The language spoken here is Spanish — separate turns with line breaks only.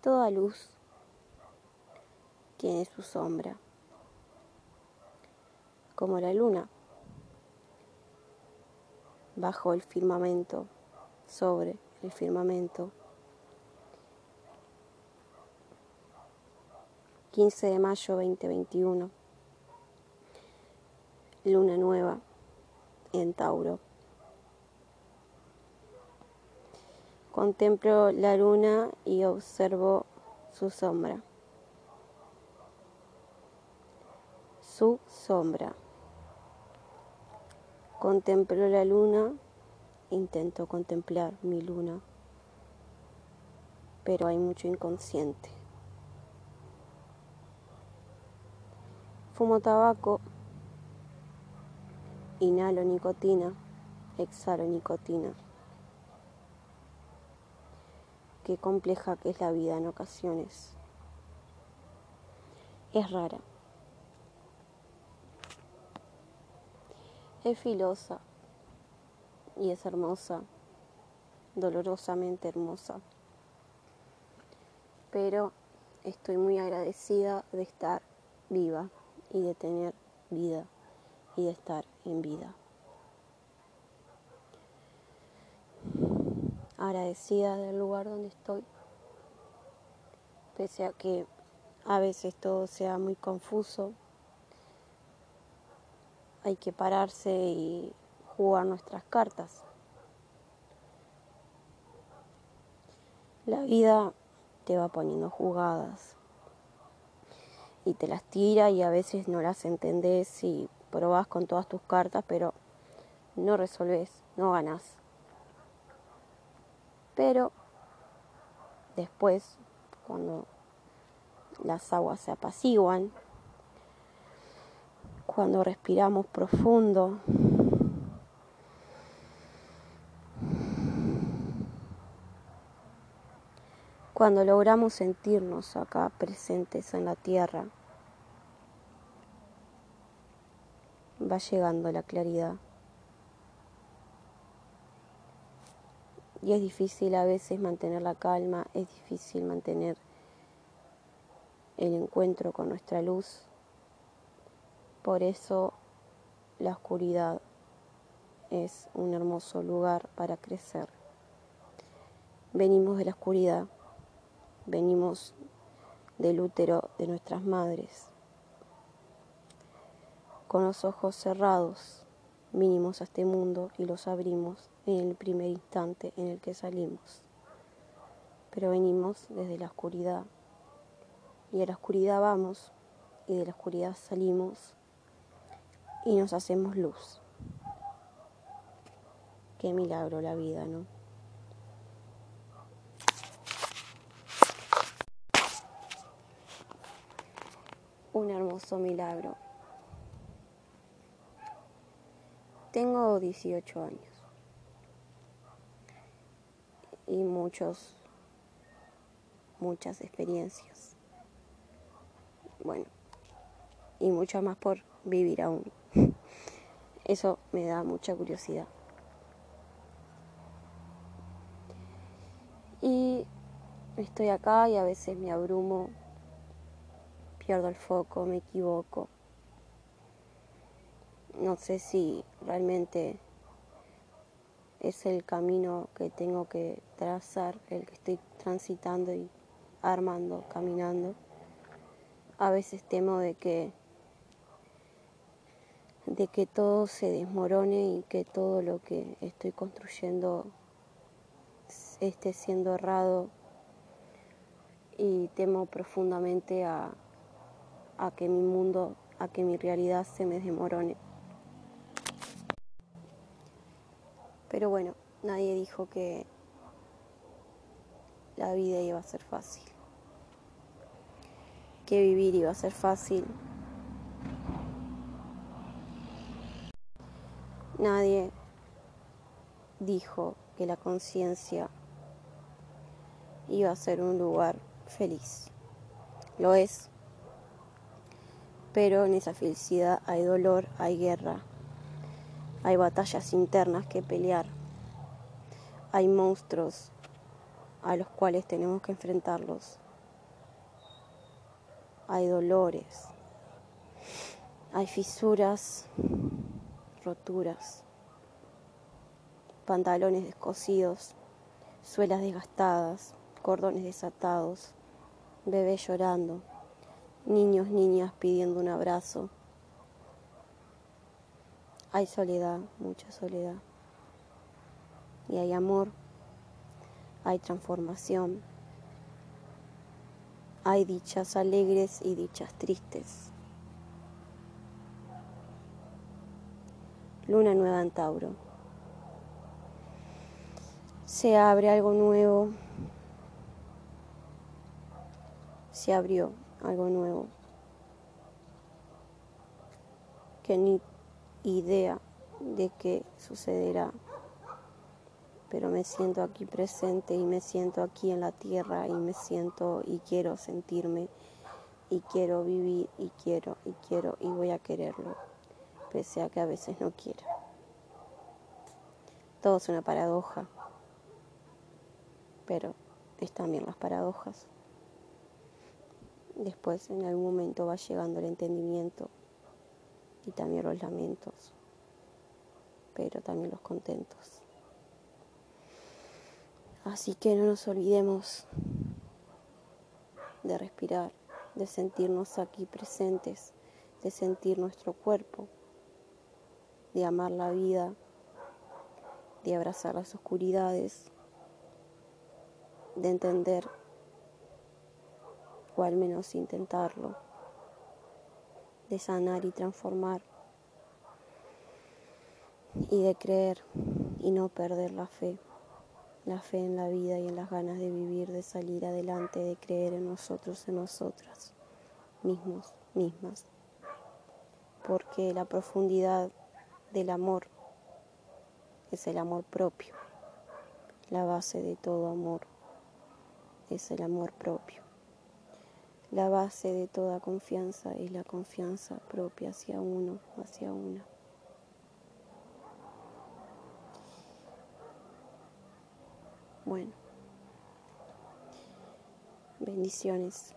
Toda luz tiene su sombra, como la luna, bajo el firmamento, sobre el firmamento. 15 de mayo 2021, luna nueva en Tauro. Contemplo la luna y observo su sombra. Su sombra. Contemplo la luna, intento contemplar mi luna, pero hay mucho inconsciente. Fumo tabaco, inhalo nicotina, exhalo nicotina. Qué compleja que es la vida en ocasiones. Es rara. Es filosa y es hermosa, dolorosamente hermosa. Pero estoy muy agradecida de estar viva y de tener vida y de estar en vida. Agradecida del lugar donde estoy, pese a que a veces todo sea muy confuso, hay que pararse y jugar nuestras cartas. La vida te va poniendo jugadas y te las tira y a veces no las entendés y probás con todas tus cartas, pero no resolvés, no ganás. Pero después, cuando las aguas se apaciguan, cuando respiramos profundo, cuando logramos sentirnos acá presentes en la tierra, va llegando la claridad. Y es difícil a veces mantener la calma, es difícil mantener el encuentro con nuestra luz. Por eso la oscuridad es un hermoso lugar para crecer. Venimos de la oscuridad, venimos del útero de nuestras madres. Con los ojos cerrados, vinimos a este mundo y los abrimos en el primer instante en el que salimos. Pero venimos desde la oscuridad y a la oscuridad vamos y de la oscuridad salimos y nos hacemos luz. Qué milagro la vida, ¿no? Un hermoso milagro. Tengo 18 años. Y muchos, muchas experiencias. Bueno, y mucho más por vivir aún. Eso me da mucha curiosidad. Y estoy acá y a veces me abrumo, pierdo el foco, me equivoco. No sé si realmente es el camino que tengo que trazar, el que estoy transitando y armando, caminando. A veces temo de que de que todo se desmorone y que todo lo que estoy construyendo esté siendo errado y temo profundamente a, a que mi mundo, a que mi realidad se me desmorone. Pero bueno, nadie dijo que la vida iba a ser fácil, que vivir iba a ser fácil. Nadie dijo que la conciencia iba a ser un lugar feliz. Lo es. Pero en esa felicidad hay dolor, hay guerra, hay batallas internas que pelear. Hay monstruos a los cuales tenemos que enfrentarlos. Hay dolores, hay fisuras, roturas, pantalones descosidos, suelas desgastadas, cordones desatados, bebés llorando, niños, niñas pidiendo un abrazo. Hay soledad, mucha soledad. Y hay amor, hay transformación, hay dichas alegres y dichas tristes. Luna nueva en Tauro. Se abre algo nuevo. Se abrió algo nuevo. Que ni idea de qué sucederá. Pero me siento aquí presente y me siento aquí en la tierra y me siento y quiero sentirme y quiero vivir y quiero y quiero y voy a quererlo pese a que a veces no quiera. Todo es una paradoja, pero es también las paradojas. Después en algún momento va llegando el entendimiento y también los lamentos, pero también los contentos. Así que no nos olvidemos de respirar, de sentirnos aquí presentes, de sentir nuestro cuerpo, de amar la vida, de abrazar las oscuridades, de entender, o al menos intentarlo, de sanar y transformar, y de creer y no perder la fe, la fe en la vida y en las ganas de vivir, de salir adelante, de creer en nosotros, en nosotras mismos, mismas, porque la profundidad del amor es el amor propio. La base de todo amor es el amor propio. La base de toda confianza es la confianza propia hacia uno, hacia una. Bueno, bendiciones.